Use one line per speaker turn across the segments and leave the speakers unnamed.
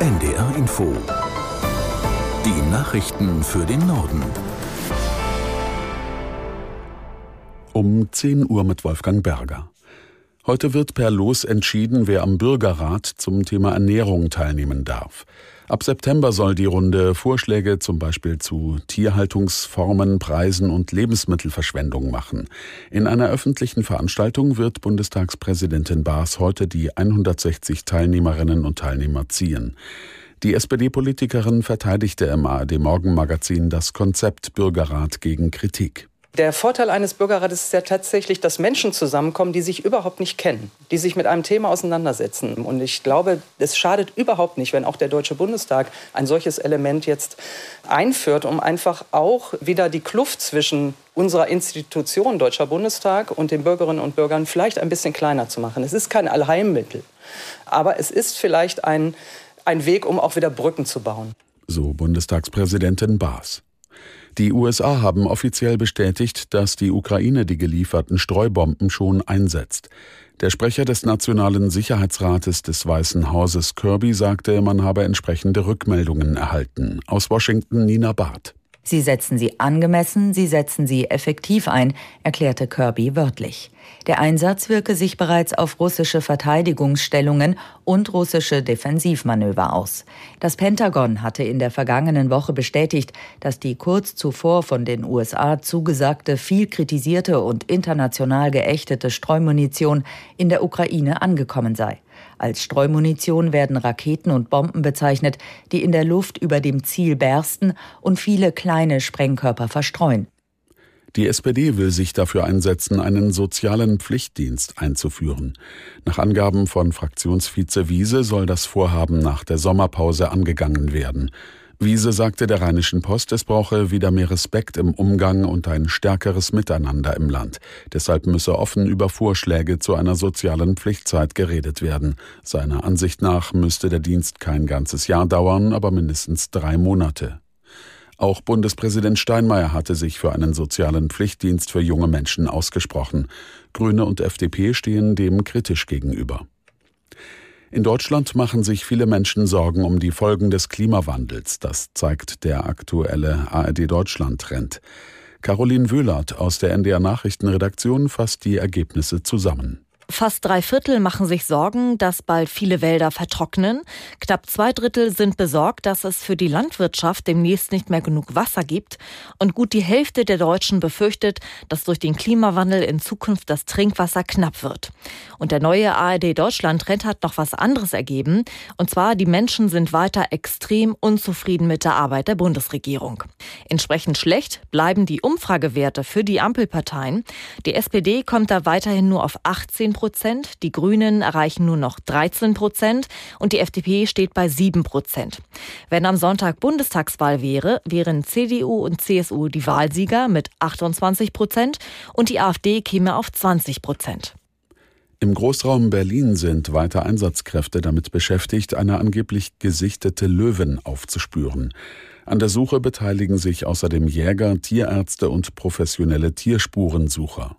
NDR Info. Die Nachrichten für den Norden.
Um 10 Uhr mit Wolfgang Berger. Heute wird per Los entschieden, wer am Bürgerrat zum Thema Ernährung teilnehmen darf. Ab September soll die Runde Vorschläge zum Beispiel zu Tierhaltungsformen, Preisen und Lebensmittelverschwendung machen. In einer öffentlichen Veranstaltung wird Bundestagspräsidentin Baas heute die 160 Teilnehmerinnen und Teilnehmer ziehen. Die SPD-Politikerin verteidigte im ARD Morgenmagazin das Konzept Bürgerrat gegen Kritik.
Der Vorteil eines Bürgerrates ist ja tatsächlich, dass Menschen zusammenkommen, die sich überhaupt nicht kennen, die sich mit einem Thema auseinandersetzen. Und ich glaube, es schadet überhaupt nicht, wenn auch der Deutsche Bundestag ein solches Element jetzt einführt, um einfach auch wieder die Kluft zwischen unserer Institution Deutscher Bundestag und den Bürgerinnen und Bürgern vielleicht ein bisschen kleiner zu machen. Es ist kein Allheilmittel, aber es ist vielleicht ein, ein Weg, um auch wieder Brücken zu bauen.
So Bundestagspräsidentin Baas. Die USA haben offiziell bestätigt, dass die Ukraine die gelieferten Streubomben schon einsetzt. Der Sprecher des Nationalen Sicherheitsrates des Weißen Hauses Kirby sagte, man habe entsprechende Rückmeldungen erhalten. Aus Washington Nina Barth.
Sie setzen sie angemessen, sie setzen sie effektiv ein, erklärte Kirby wörtlich. Der Einsatz wirke sich bereits auf russische Verteidigungsstellungen und russische Defensivmanöver aus. Das Pentagon hatte in der vergangenen Woche bestätigt, dass die kurz zuvor von den USA zugesagte, viel kritisierte und international geächtete Streumunition in der Ukraine angekommen sei. Als Streumunition werden Raketen und Bomben bezeichnet, die in der Luft über dem Ziel bersten und viele kleine Sprengkörper verstreuen.
Die SPD will sich dafür einsetzen, einen sozialen Pflichtdienst einzuführen. Nach Angaben von Fraktionsvize Wiese soll das Vorhaben nach der Sommerpause angegangen werden. Wiese sagte der Rheinischen Post, es brauche wieder mehr Respekt im Umgang und ein stärkeres Miteinander im Land. Deshalb müsse offen über Vorschläge zu einer sozialen Pflichtzeit geredet werden. Seiner Ansicht nach müsste der Dienst kein ganzes Jahr dauern, aber mindestens drei Monate. Auch Bundespräsident Steinmeier hatte sich für einen sozialen Pflichtdienst für junge Menschen ausgesprochen. Grüne und FDP stehen dem kritisch gegenüber. In Deutschland machen sich viele Menschen Sorgen um die Folgen des Klimawandels. Das zeigt der aktuelle ARD Deutschland Trend. Caroline Wöhlert aus der NDR Nachrichtenredaktion fasst die Ergebnisse zusammen.
Fast drei Viertel machen sich Sorgen, dass bald viele Wälder vertrocknen. Knapp zwei Drittel sind besorgt, dass es für die Landwirtschaft demnächst nicht mehr genug Wasser gibt. Und gut die Hälfte der Deutschen befürchtet, dass durch den Klimawandel in Zukunft das Trinkwasser knapp wird. Und der neue ARD Deutschland-Trend hat noch was anderes ergeben. Und zwar, die Menschen sind weiter extrem unzufrieden mit der Arbeit der Bundesregierung. Entsprechend schlecht bleiben die Umfragewerte für die Ampelparteien. Die SPD kommt da weiterhin nur auf 18 Prozent, die Grünen erreichen nur noch 13 Prozent und die FDP steht bei 7 Prozent. Wenn am Sonntag Bundestagswahl wäre, wären CDU und CSU die Wahlsieger mit 28 Prozent und die AfD käme auf 20 Prozent.
Im Großraum Berlin sind weiter Einsatzkräfte damit beschäftigt, eine angeblich gesichtete Löwen aufzuspüren. An der Suche beteiligen sich außerdem Jäger, Tierärzte und professionelle Tierspurensucher.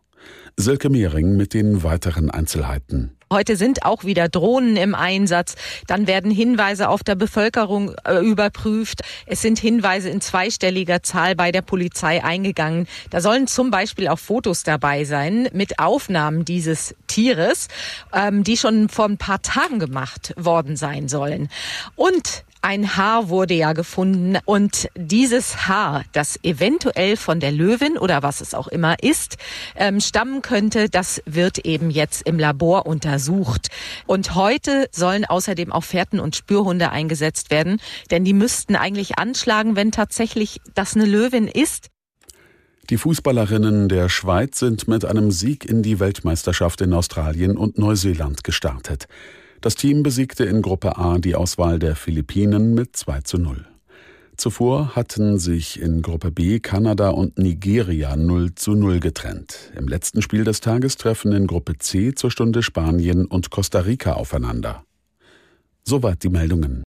Silke Mehring mit den weiteren Einzelheiten.
Heute sind auch wieder Drohnen im Einsatz. Dann werden Hinweise auf der Bevölkerung äh, überprüft. Es sind Hinweise in zweistelliger Zahl bei der Polizei eingegangen. Da sollen zum Beispiel auch Fotos dabei sein mit Aufnahmen dieses Tieres, ähm, die schon vor ein paar Tagen gemacht worden sein sollen. Und ein Haar wurde ja gefunden und dieses Haar, das eventuell von der Löwin oder was es auch immer ist, ähm, stammen könnte, das wird eben jetzt im Labor untersucht. Und heute sollen außerdem auch Fährten und Spürhunde eingesetzt werden, denn die müssten eigentlich anschlagen, wenn tatsächlich das eine Löwin ist.
Die Fußballerinnen der Schweiz sind mit einem Sieg in die Weltmeisterschaft in Australien und Neuseeland gestartet. Das Team besiegte in Gruppe A die Auswahl der Philippinen mit 2 zu 0. Zuvor hatten sich in Gruppe B Kanada und Nigeria 0 zu 0 getrennt. Im letzten Spiel des Tages treffen in Gruppe C zur Stunde Spanien und Costa Rica aufeinander. Soweit die Meldungen.